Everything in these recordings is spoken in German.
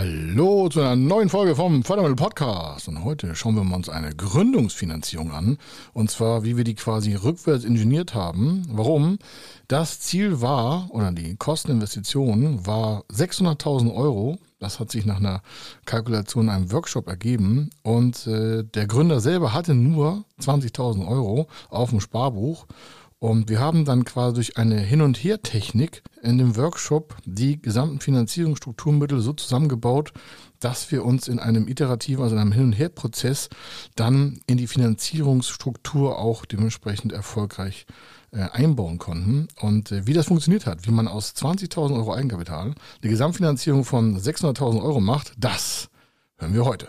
Hallo zu einer neuen Folge vom Fördermittel Podcast. Und heute schauen wir uns eine Gründungsfinanzierung an. Und zwar, wie wir die quasi rückwärts ingeniert haben. Warum? Das Ziel war, oder die Kosteninvestition war 600.000 Euro. Das hat sich nach einer Kalkulation in einem Workshop ergeben. Und äh, der Gründer selber hatte nur 20.000 Euro auf dem Sparbuch. Und wir haben dann quasi durch eine Hin- und Her-Technik in dem Workshop die gesamten Finanzierungsstrukturmittel so zusammengebaut, dass wir uns in einem iterativen, also in einem Hin- und Her-Prozess dann in die Finanzierungsstruktur auch dementsprechend erfolgreich äh, einbauen konnten. Und äh, wie das funktioniert hat, wie man aus 20.000 Euro Eigenkapital die Gesamtfinanzierung von 600.000 Euro macht, das hören wir heute.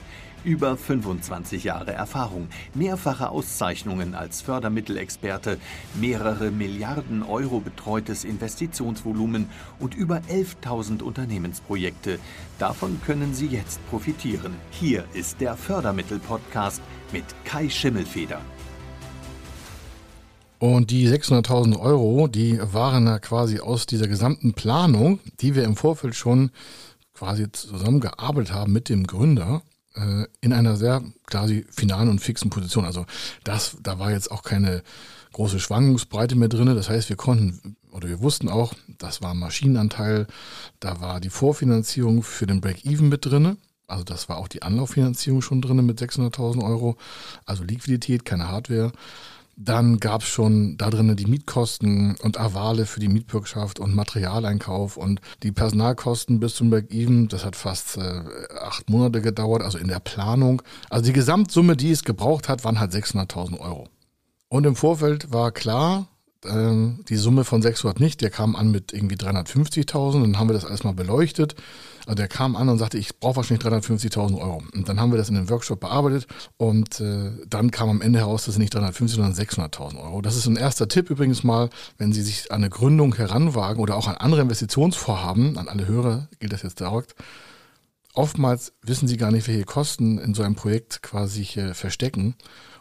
Über 25 Jahre Erfahrung, mehrfache Auszeichnungen als Fördermittelexperte, mehrere Milliarden Euro betreutes Investitionsvolumen und über 11.000 Unternehmensprojekte. Davon können Sie jetzt profitieren. Hier ist der Fördermittel-Podcast mit Kai Schimmelfeder. Und die 600.000 Euro, die waren ja quasi aus dieser gesamten Planung, die wir im Vorfeld schon quasi zusammengearbeitet haben mit dem Gründer äh, in einer sehr quasi finalen und fixen Position. Also das, da war jetzt auch keine große Schwankungsbreite mehr drin. Das heißt, wir konnten oder wir wussten auch, das war Maschinenanteil, da war die Vorfinanzierung für den Break-Even mit drin. Also das war auch die Anlauffinanzierung schon drin mit 600.000 Euro. Also Liquidität, keine Hardware. Dann gab es schon da drinnen die Mietkosten und Avale für die Mietbürgschaft und Materialeinkauf und die Personalkosten bis zum Break-Even. Das hat fast äh, acht Monate gedauert, also in der Planung. Also die Gesamtsumme, die es gebraucht hat, waren halt 600.000 Euro. Und im Vorfeld war klar, ähm, die Summe von 600 nicht, der kam an mit irgendwie 350.000, dann haben wir das alles mal beleuchtet. Also der kam an und sagte, ich brauche wahrscheinlich 350.000 Euro. Und dann haben wir das in dem Workshop bearbeitet und äh, dann kam am Ende heraus, dass es nicht 350, sondern 600.000 Euro. Das ist ein erster Tipp übrigens mal, wenn Sie sich an eine Gründung heranwagen oder auch an andere Investitionsvorhaben, an alle Hörer gilt das jetzt direkt, oftmals wissen Sie gar nicht, welche Kosten in so einem Projekt quasi äh, verstecken.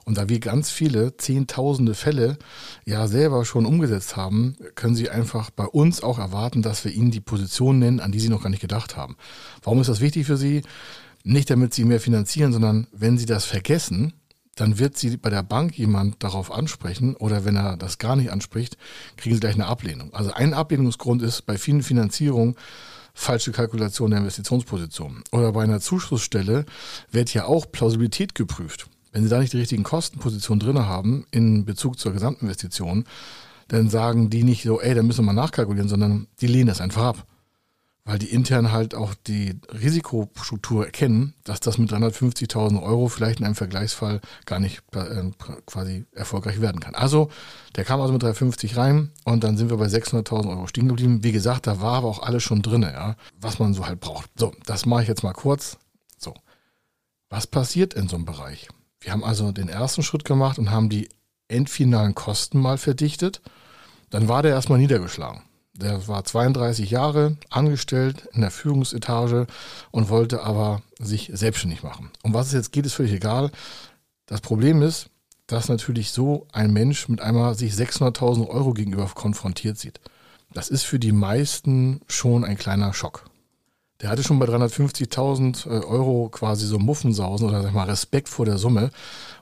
Und da wir ganz viele, zehntausende Fälle ja selber schon umgesetzt haben, können Sie einfach bei uns auch erwarten, dass wir Ihnen die Position nennen, an die Sie noch gar nicht gedacht haben. Warum ist das wichtig für Sie? Nicht damit Sie mehr finanzieren, sondern wenn Sie das vergessen, dann wird Sie bei der Bank jemand darauf ansprechen oder wenn er das gar nicht anspricht, kriegen Sie gleich eine Ablehnung. Also ein Ablehnungsgrund ist bei vielen Finanzierungen, falsche Kalkulation der Investitionsposition. Oder bei einer Zuschussstelle wird ja auch Plausibilität geprüft. Wenn Sie da nicht die richtigen Kostenpositionen drin haben in Bezug zur Gesamtinvestition, dann sagen die nicht so, ey, da müssen wir mal nachkalkulieren, sondern die lehnen das einfach ab. Weil die intern halt auch die Risikostruktur erkennen, dass das mit 350.000 Euro vielleicht in einem Vergleichsfall gar nicht äh, quasi erfolgreich werden kann. Also, der kam also mit 350 rein und dann sind wir bei 600.000 Euro stehen geblieben. Wie gesagt, da war aber auch alles schon drin, ja, was man so halt braucht. So, das mache ich jetzt mal kurz. So, was passiert in so einem Bereich? Wir haben also den ersten Schritt gemacht und haben die endfinalen Kosten mal verdichtet. Dann war der erstmal niedergeschlagen. Der war 32 Jahre angestellt in der Führungsetage und wollte aber sich selbstständig machen. Um was es jetzt geht, ist völlig egal. Das Problem ist, dass natürlich so ein Mensch mit einmal sich 600.000 Euro gegenüber konfrontiert sieht. Das ist für die meisten schon ein kleiner Schock. Der hatte schon bei 350.000 äh, Euro quasi so Muffensausen oder sag mal Respekt vor der Summe.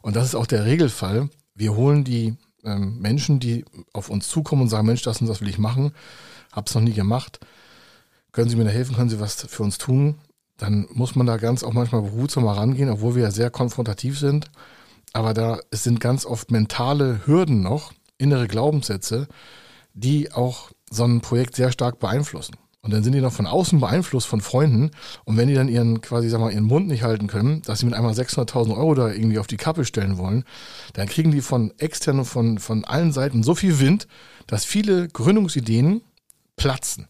Und das ist auch der Regelfall. Wir holen die ähm, Menschen, die auf uns zukommen und sagen, Mensch, das und das will ich machen, hab's noch nie gemacht. Können Sie mir da helfen? Können Sie was für uns tun? Dann muss man da ganz auch manchmal behutsamer rangehen, obwohl wir ja sehr konfrontativ sind. Aber da es sind ganz oft mentale Hürden noch, innere Glaubenssätze, die auch so ein Projekt sehr stark beeinflussen. Und dann sind die noch von außen beeinflusst von Freunden. Und wenn die dann ihren, quasi, sag mal, ihren Mund nicht halten können, dass sie mit einmal 600.000 Euro da irgendwie auf die Kappe stellen wollen, dann kriegen die von extern und von, von allen Seiten so viel Wind, dass viele Gründungsideen platzen.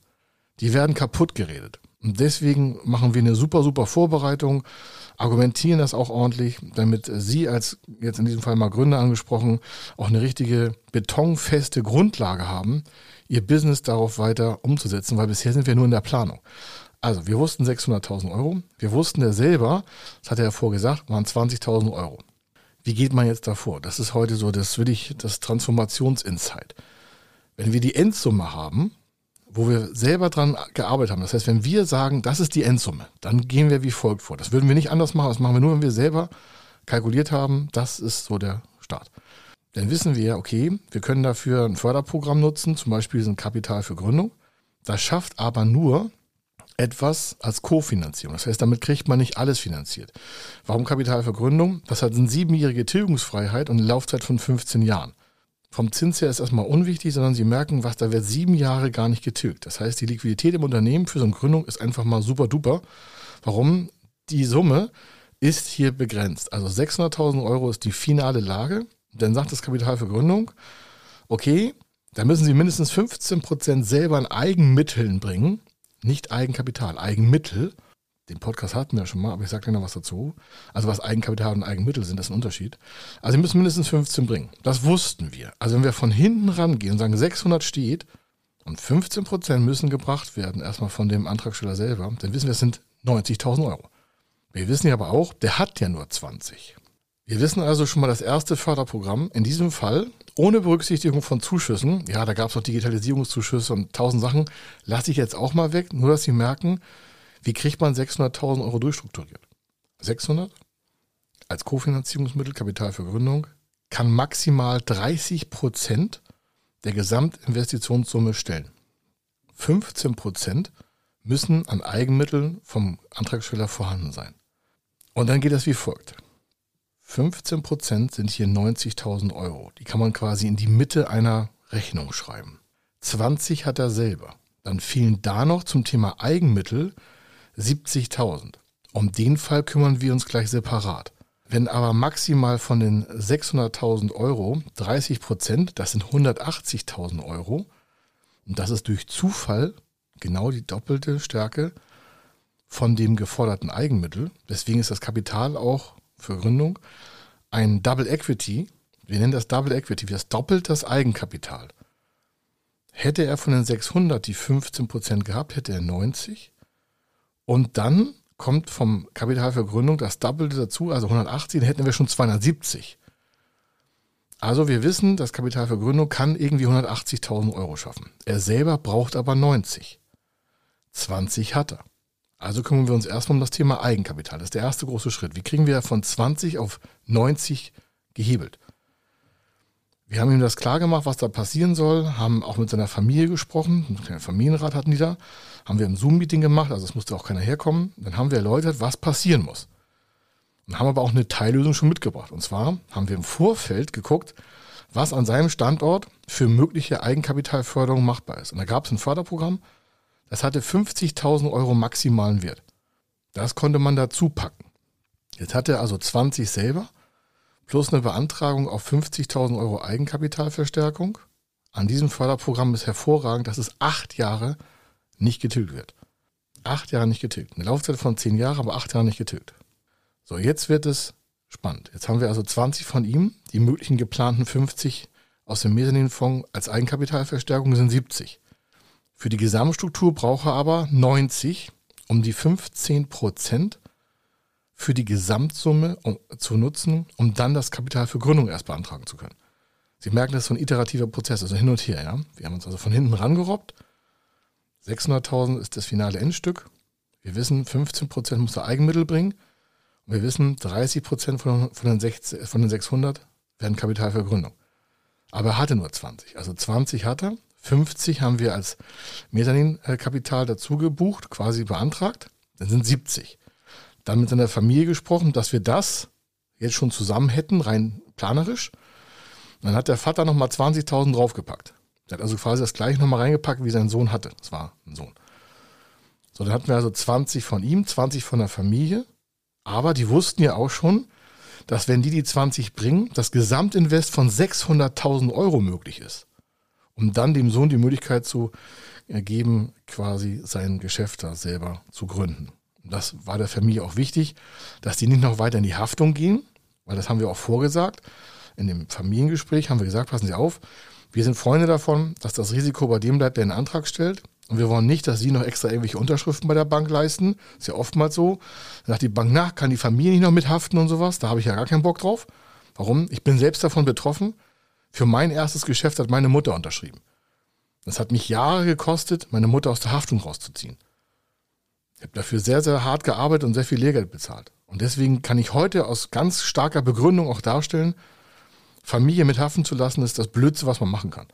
Die werden kaputt geredet. Und deswegen machen wir eine super, super Vorbereitung, argumentieren das auch ordentlich, damit Sie als jetzt in diesem Fall mal Gründer angesprochen, auch eine richtige betonfeste Grundlage haben, Ihr Business darauf weiter umzusetzen, weil bisher sind wir nur in der Planung. Also wir wussten 600.000 Euro, wir wussten ja selber, das hat er ja vorgesagt, waren 20.000 Euro. Wie geht man jetzt davor? Das ist heute so, das will ich, das Transformationsinsight. Wenn wir die Endsumme haben, wo wir selber dran gearbeitet haben. Das heißt, wenn wir sagen, das ist die Endsumme, dann gehen wir wie folgt vor. Das würden wir nicht anders machen. Das machen wir nur, wenn wir selber kalkuliert haben. Das ist so der Start. Dann wissen wir, okay, wir können dafür ein Förderprogramm nutzen, zum Beispiel ein Kapital für Gründung. Das schafft aber nur etwas als Kofinanzierung. Das heißt, damit kriegt man nicht alles finanziert. Warum Kapital für Gründung? Das hat eine siebenjährige Tilgungsfreiheit und eine Laufzeit von 15 Jahren vom Zins her ist erstmal unwichtig, sondern Sie merken, was da wird sieben Jahre gar nicht getilgt. Das heißt, die Liquidität im Unternehmen für so eine Gründung ist einfach mal super duper. Warum? Die Summe ist hier begrenzt. Also 600.000 Euro ist die finale Lage. Dann sagt das Kapital für Gründung, okay, da müssen Sie mindestens 15 Prozent selber an Eigenmitteln bringen. Nicht Eigenkapital, Eigenmittel. Den Podcast hatten wir ja schon mal, aber ich sage noch was dazu. Also was Eigenkapital und Eigenmittel sind, das ist ein Unterschied. Also wir müssen mindestens 15 bringen. Das wussten wir. Also wenn wir von hinten rangehen und sagen, 600 steht und 15 Prozent müssen gebracht werden, erstmal von dem Antragsteller selber, dann wissen wir, es sind 90.000 Euro. Wir wissen ja aber auch, der hat ja nur 20. Wir wissen also schon mal das erste Förderprogramm. In diesem Fall, ohne Berücksichtigung von Zuschüssen, ja, da gab es noch Digitalisierungszuschüsse und tausend Sachen, lasse ich jetzt auch mal weg, nur dass Sie merken, wie kriegt man 600.000 Euro durchstrukturiert? 600 als Kofinanzierungsmittel, Kapital für Gründung, kann maximal 30 Prozent der Gesamtinvestitionssumme stellen. 15 Prozent müssen an Eigenmitteln vom Antragsteller vorhanden sein. Und dann geht das wie folgt. 15 Prozent sind hier 90.000 Euro. Die kann man quasi in die Mitte einer Rechnung schreiben. 20 hat er selber. Dann fehlen da noch zum Thema Eigenmittel 70.000. Um den Fall kümmern wir uns gleich separat. Wenn aber maximal von den 600.000 Euro 30 Prozent, das sind 180.000 Euro, und das ist durch Zufall genau die doppelte Stärke von dem geforderten Eigenmittel. Deswegen ist das Kapital auch für Gründung ein Double Equity. Wir nennen das Double Equity, das doppelt das Eigenkapital. Hätte er von den 600 die 15 Prozent gehabt, hätte er 90. Und dann kommt vom Kapital für Gründung das Doppelte dazu, also 180, dann hätten wir schon 270. Also wir wissen, das Kapital für Gründung kann irgendwie 180.000 Euro schaffen. Er selber braucht aber 90. 20 hat er. Also kümmern wir uns erstmal um das Thema Eigenkapital. Das ist der erste große Schritt. Wie kriegen wir von 20 auf 90 gehebelt? Wir haben ihm das klar gemacht, was da passieren soll, haben auch mit seiner Familie gesprochen, einen Familienrat hatten die da, haben wir ein Zoom-Meeting gemacht, also es musste auch keiner herkommen. Dann haben wir erläutert, was passieren muss. Und haben aber auch eine Teillösung schon mitgebracht. Und zwar haben wir im Vorfeld geguckt, was an seinem Standort für mögliche Eigenkapitalförderung machbar ist. Und da gab es ein Förderprogramm, das hatte 50.000 Euro maximalen Wert. Das konnte man dazu packen. Jetzt hat er also 20 selber plus eine Beantragung auf 50.000 Euro Eigenkapitalverstärkung. An diesem Förderprogramm ist hervorragend, dass es acht Jahre nicht getilgt wird. Acht Jahre nicht getilgt. Eine Laufzeit von zehn Jahren, aber acht Jahre nicht getilgt. So, jetzt wird es spannend. Jetzt haben wir also 20 von ihm. Die möglichen geplanten 50 aus dem Mezzaninfonds als Eigenkapitalverstärkung sind 70. Für die Gesamtstruktur braucht er aber 90, um die 15 Prozent für die Gesamtsumme zu nutzen, um dann das Kapital für Gründung erst beantragen zu können. Sie merken, das ist so ein iterativer Prozess, also hin und her. Ja? Wir haben uns also von hinten rangerobbt. 600.000 ist das finale Endstück. Wir wissen, 15% muss er Eigenmittel bringen. Und wir wissen, 30% von, von, den 60, von den 600 werden Kapital für Gründung. Aber er hatte nur 20. Also 20 hat er. 50 haben wir als Mezzanin-Kapital dazu gebucht, quasi beantragt. Dann sind 70 dann mit seiner Familie gesprochen, dass wir das jetzt schon zusammen hätten, rein planerisch. dann hat der Vater nochmal 20.000 draufgepackt. Der hat also quasi das gleiche nochmal reingepackt, wie sein Sohn hatte. Das war ein Sohn. So, dann hatten wir also 20 von ihm, 20 von der Familie. Aber die wussten ja auch schon, dass wenn die die 20 bringen, das Gesamtinvest von 600.000 Euro möglich ist. Um dann dem Sohn die Möglichkeit zu ergeben, quasi sein Geschäft da selber zu gründen. Das war der Familie auch wichtig, dass die nicht noch weiter in die Haftung gehen, weil das haben wir auch vorgesagt. In dem Familiengespräch haben wir gesagt, passen Sie auf, wir sind Freunde davon, dass das Risiko bei dem bleibt, der einen Antrag stellt. Und wir wollen nicht, dass Sie noch extra irgendwelche Unterschriften bei der Bank leisten. Ist ja oftmals so. Dann sagt die Bank nach, kann die Familie nicht noch mithaften und sowas. Da habe ich ja gar keinen Bock drauf. Warum? Ich bin selbst davon betroffen. Für mein erstes Geschäft hat meine Mutter unterschrieben. Das hat mich Jahre gekostet, meine Mutter aus der Haftung rauszuziehen. Ich habe dafür sehr, sehr hart gearbeitet und sehr viel Lehrgeld bezahlt. Und deswegen kann ich heute aus ganz starker Begründung auch darstellen, Familie mit haften zu lassen, ist das Blödste, was man machen kann.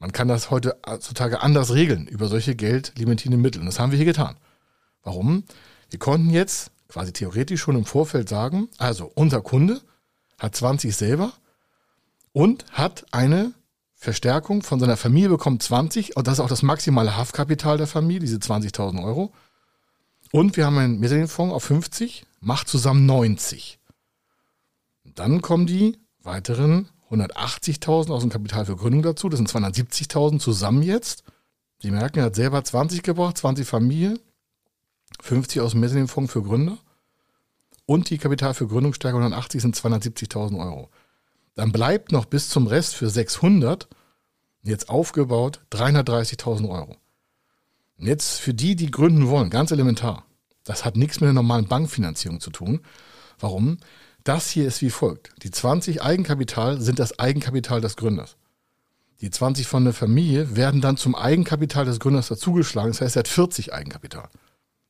Man kann das heutzutage anders regeln über solche geldlimitierenden Mittel. Und das haben wir hier getan. Warum? Wir konnten jetzt quasi theoretisch schon im Vorfeld sagen, also unser Kunde hat 20 selber und hat eine Verstärkung von seiner Familie bekommt 20 und das ist auch das maximale Haftkapital der Familie, diese 20.000 Euro. Und wir haben einen Mezzanine-Fonds auf 50, macht zusammen 90. Und dann kommen die weiteren 180.000 aus dem Kapital für Gründung dazu. Das sind 270.000 zusammen jetzt. Sie merken, er hat selber 20 gebracht, 20 Familie, 50 aus dem Mezzanine-Fonds für Gründer. Und die Kapital für Gründungsstärke 180 sind 270.000 Euro. Dann bleibt noch bis zum Rest für 600 jetzt aufgebaut 330.000 Euro. Und jetzt für die, die gründen wollen, ganz elementar. Das hat nichts mit der normalen Bankfinanzierung zu tun. Warum? Das hier ist wie folgt. Die 20 Eigenkapital sind das Eigenkapital des Gründers. Die 20 von der Familie werden dann zum Eigenkapital des Gründers dazugeschlagen. Das heißt, er hat 40 Eigenkapital.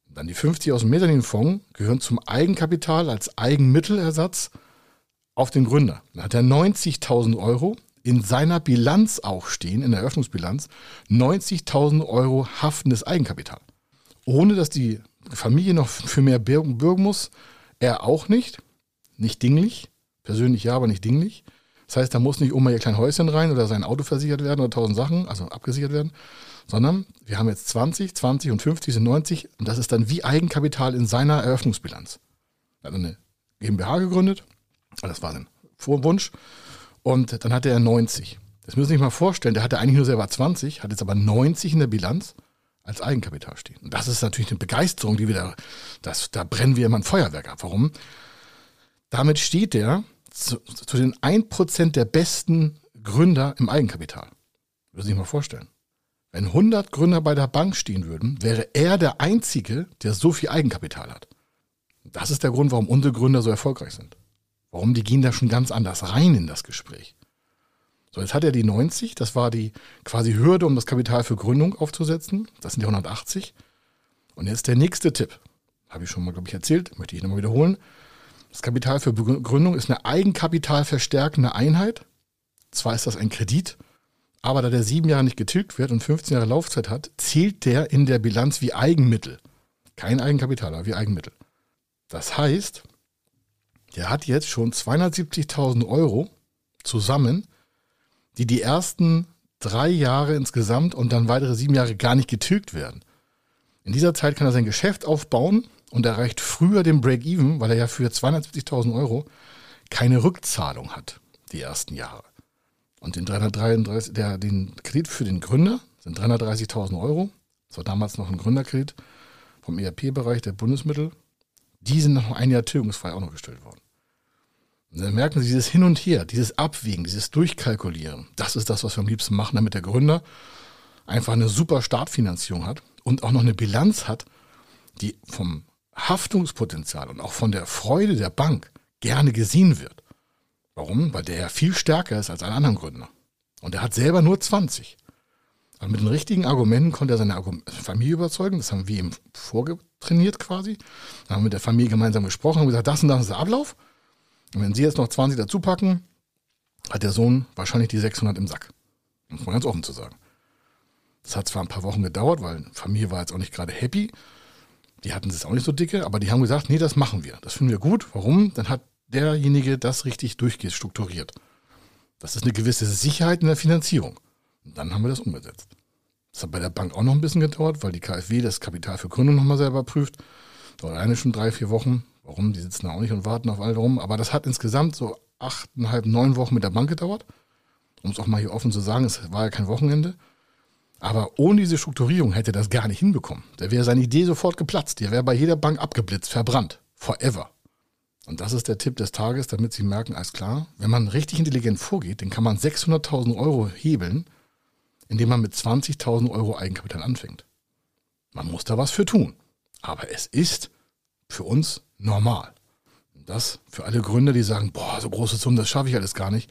Dann die 50 aus dem Mezzaninfonds gehören zum Eigenkapital als Eigenmittelersatz auf den Gründer. Dann hat er 90.000 Euro in seiner Bilanz auch stehen, in der Eröffnungsbilanz, 90.000 Euro haftendes Eigenkapital. Ohne dass die Familie noch für mehr bürgen, muss, er auch nicht, nicht dinglich, persönlich ja, aber nicht dinglich. Das heißt, da muss nicht immer ihr klein Häuschen rein oder sein Auto versichert werden oder tausend Sachen, also abgesichert werden, sondern wir haben jetzt 20, 20 und 50 sind 90 und das ist dann wie Eigenkapital in seiner Eröffnungsbilanz. Er hat eine GmbH gegründet, das war sein Vorwunsch. Und dann hatte er 90. Das müssen Sie sich mal vorstellen, der hatte eigentlich nur selber 20, hat jetzt aber 90 in der Bilanz als Eigenkapital stehen. Und das ist natürlich eine Begeisterung, die wir da, da brennen wir immer ein Feuerwerk ab. Warum? Damit steht er zu, zu den 1% der besten Gründer im Eigenkapital. Müssen Sie sich mal vorstellen. Wenn 100 Gründer bei der Bank stehen würden, wäre er der Einzige, der so viel Eigenkapital hat. Das ist der Grund, warum unsere Gründer so erfolgreich sind. Warum? Die gehen da schon ganz anders rein in das Gespräch. So, jetzt hat er die 90, das war die quasi Hürde, um das Kapital für Gründung aufzusetzen. Das sind die 180. Und jetzt der nächste Tipp. Habe ich schon mal, glaube ich, erzählt, möchte ich nochmal wiederholen. Das Kapital für Gründung ist eine eigenkapitalverstärkende Einheit. Zwar ist das ein Kredit, aber da der sieben Jahre nicht getilgt wird und 15 Jahre Laufzeit hat, zählt der in der Bilanz wie Eigenmittel. Kein Eigenkapital, aber wie Eigenmittel. Das heißt, der hat jetzt schon 270.000 Euro zusammen, die die ersten drei Jahre insgesamt und dann weitere sieben Jahre gar nicht getilgt werden. In dieser Zeit kann er sein Geschäft aufbauen und erreicht früher den Break-Even, weil er ja für 270.000 Euro keine Rückzahlung hat, die ersten Jahre. Und den 333, der, den Kredit für den Gründer sind 330.000 Euro. Das war damals noch ein Gründerkredit vom ERP-Bereich der Bundesmittel. Die sind noch ein Jahr tilgungsfrei auch noch gestellt worden. Und dann merken Sie dieses Hin und Her, dieses Abwägen, dieses Durchkalkulieren. Das ist das, was wir am liebsten machen, damit der Gründer einfach eine super Startfinanzierung hat und auch noch eine Bilanz hat, die vom Haftungspotenzial und auch von der Freude der Bank gerne gesehen wird. Warum? Weil der ja viel stärker ist als alle anderen Gründer. Und er hat selber nur 20. Und mit den richtigen Argumenten konnte er seine Familie überzeugen. Das haben wir ihm vorgetrainiert quasi. Dann haben wir mit der Familie gemeinsam gesprochen und gesagt, das und das ist der Ablauf. Und wenn Sie jetzt noch 20 dazu packen, hat der Sohn wahrscheinlich die 600 im Sack. Muss man ganz offen zu sagen. Das hat zwar ein paar Wochen gedauert, weil Familie war jetzt auch nicht gerade happy. Die hatten es auch nicht so dicke, aber die haben gesagt, nee, das machen wir. Das finden wir gut. Warum? Dann hat derjenige das richtig durchgestrukturiert. Das ist eine gewisse Sicherheit in der Finanzierung. Und dann haben wir das umgesetzt. Das hat bei der Bank auch noch ein bisschen gedauert, weil die KfW das Kapital für Gründung nochmal selber prüft. Dauert eine schon drei, vier Wochen. Warum? Die sitzen da auch nicht und warten auf all rum. Aber das hat insgesamt so achteinhalb, neun Wochen mit der Bank gedauert. Um es auch mal hier offen zu sagen, es war ja kein Wochenende. Aber ohne diese Strukturierung hätte er das gar nicht hinbekommen. Da wäre seine Idee sofort geplatzt. Die wäre bei jeder Bank abgeblitzt, verbrannt. Forever. Und das ist der Tipp des Tages, damit Sie merken, alles klar, wenn man richtig intelligent vorgeht, dann kann man 600.000 Euro hebeln, indem man mit 20.000 Euro Eigenkapital anfängt. Man muss da was für tun. Aber es ist für uns normal. Das für alle Gründer, die sagen, boah, so große Summen, das schaffe ich alles gar nicht.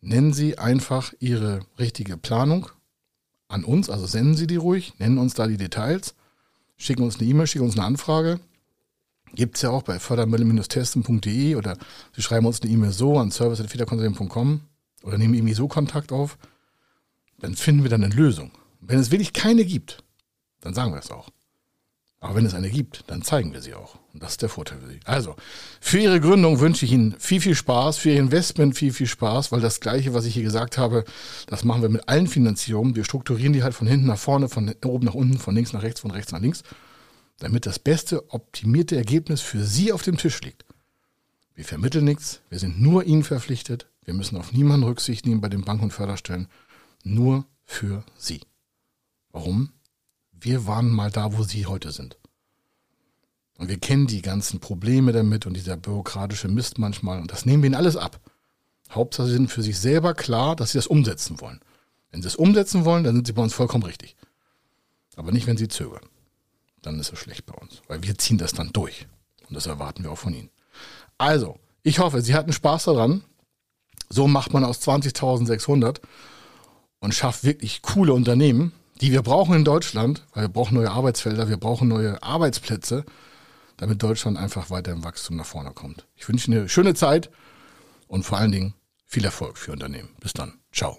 Nennen Sie einfach Ihre richtige Planung an uns, also senden Sie die ruhig, nennen uns da die Details, schicken uns eine E-Mail, schicken uns eine Anfrage. Gibt es ja auch bei fördermittel-testen.de oder Sie schreiben uns eine E-Mail so an service.federkonsulting.com oder nehmen irgendwie so Kontakt auf. Dann finden wir dann eine Lösung. Wenn es wirklich keine gibt, dann sagen wir es auch. Aber wenn es eine gibt, dann zeigen wir sie auch. Und das ist der Vorteil für Sie. Also, für Ihre Gründung wünsche ich Ihnen viel, viel Spaß, für Ihr Investment viel, viel Spaß, weil das Gleiche, was ich hier gesagt habe, das machen wir mit allen Finanzierungen. Wir strukturieren die halt von hinten nach vorne, von oben nach unten, von links nach rechts, von rechts nach links, damit das beste, optimierte Ergebnis für Sie auf dem Tisch liegt. Wir vermitteln nichts, wir sind nur Ihnen verpflichtet, wir müssen auf niemanden Rücksicht nehmen bei den Bank- und Förderstellen, nur für Sie. Warum? wir waren mal da, wo sie heute sind. Und wir kennen die ganzen Probleme damit und dieser bürokratische Mist manchmal. Und das nehmen wir ihnen alles ab. Hauptsache, sie sind für sich selber klar, dass sie das umsetzen wollen. Wenn sie es umsetzen wollen, dann sind sie bei uns vollkommen richtig. Aber nicht, wenn sie zögern. Dann ist es schlecht bei uns. Weil wir ziehen das dann durch. Und das erwarten wir auch von ihnen. Also, ich hoffe, Sie hatten Spaß daran. So macht man aus 20.600 und schafft wirklich coole Unternehmen die wir brauchen in Deutschland, weil wir brauchen neue Arbeitsfelder, wir brauchen neue Arbeitsplätze, damit Deutschland einfach weiter im Wachstum nach vorne kommt. Ich wünsche eine schöne Zeit und vor allen Dingen viel Erfolg für Unternehmen. Bis dann. Ciao.